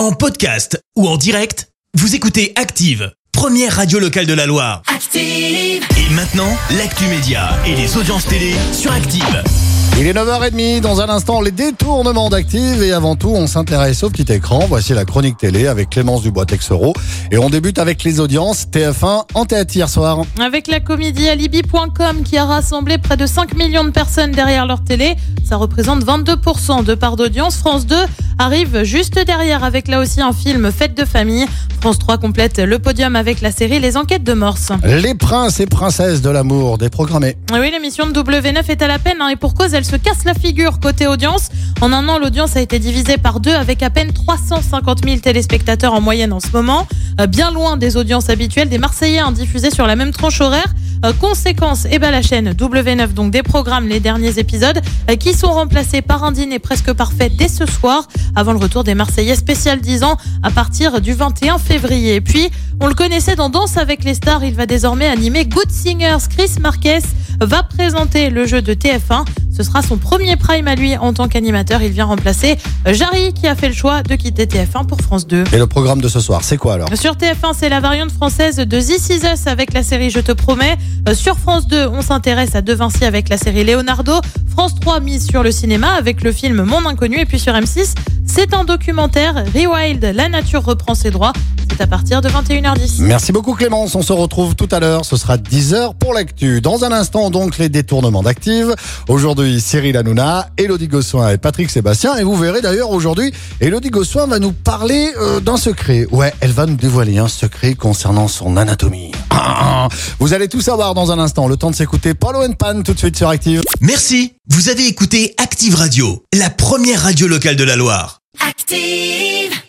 En podcast ou en direct, vous écoutez Active, première radio locale de la Loire. Active. Et maintenant, l'actu média et les audiences télé sur Active. Il est 9h30, dans un instant, les détournements d'Active. Et avant tout, on s'intéresse au petit écran. Voici la chronique télé avec Clémence Dubois-Texero. Et on débute avec les audiences. TF1 en tête hier soir. Avec la comédie Alibi.com qui a rassemblé près de 5 millions de personnes derrière leur télé, ça représente 22% de part d'audience. France 2 arrive juste derrière avec là aussi un film Fête de famille. France 3 complète le podium avec la série Les Enquêtes de Morse. Les princes et princesses de l'amour déprogrammés. Oui, l'émission de W9 est à la peine hein, et pour cause, elle se casse la figure côté audience. En un an, l'audience a été divisée par deux avec à peine 350 000 téléspectateurs en moyenne en ce moment. Euh, bien loin des audiences habituelles des Marseillais hein, diffusés sur la même tranche horaire. Euh, conséquence, eh ben la chaîne W9 donc déprogramme les derniers épisodes euh, qui sont remplacés par un dîner presque parfait dès ce soir avant le retour des Marseillais spécial 10 ans à partir du 21 février. Et puis, on le connaissait dans Danse avec les stars, il va désormais animer Good Singers. Chris Marquez va présenter le jeu de TF1. Ce sera son premier prime à lui en tant qu'animateur. Il vient remplacer euh, Jarry qui a fait le choix de quitter TF1 pour France 2. Et le programme de ce soir, c'est quoi alors? Sur TF1, c'est la variante française de This Is Us avec la série Je te promets. Euh, Sur France 2, on s'intéresse à De Vinci avec la série Leonardo. France 3 mise sur le cinéma avec le film Mon Inconnu. Et puis sur M6, c'est un documentaire. Rewild, la nature reprend ses droits. À partir de 21h10. Merci beaucoup Clémence, on se retrouve tout à l'heure, ce sera 10h pour l'actu. Dans un instant donc les détournements d'Active. Aujourd'hui Cyril Hanouna, Elodie Gossuin et Patrick Sébastien. Et vous verrez d'ailleurs aujourd'hui, Elodie Gossuin va nous parler euh, d'un secret. Ouais, elle va nous dévoiler un secret concernant son anatomie. Vous allez tout savoir dans un instant, le temps de s'écouter Paulo Pan tout de suite sur Active. Merci, vous avez écouté Active Radio, la première radio locale de la Loire. Active.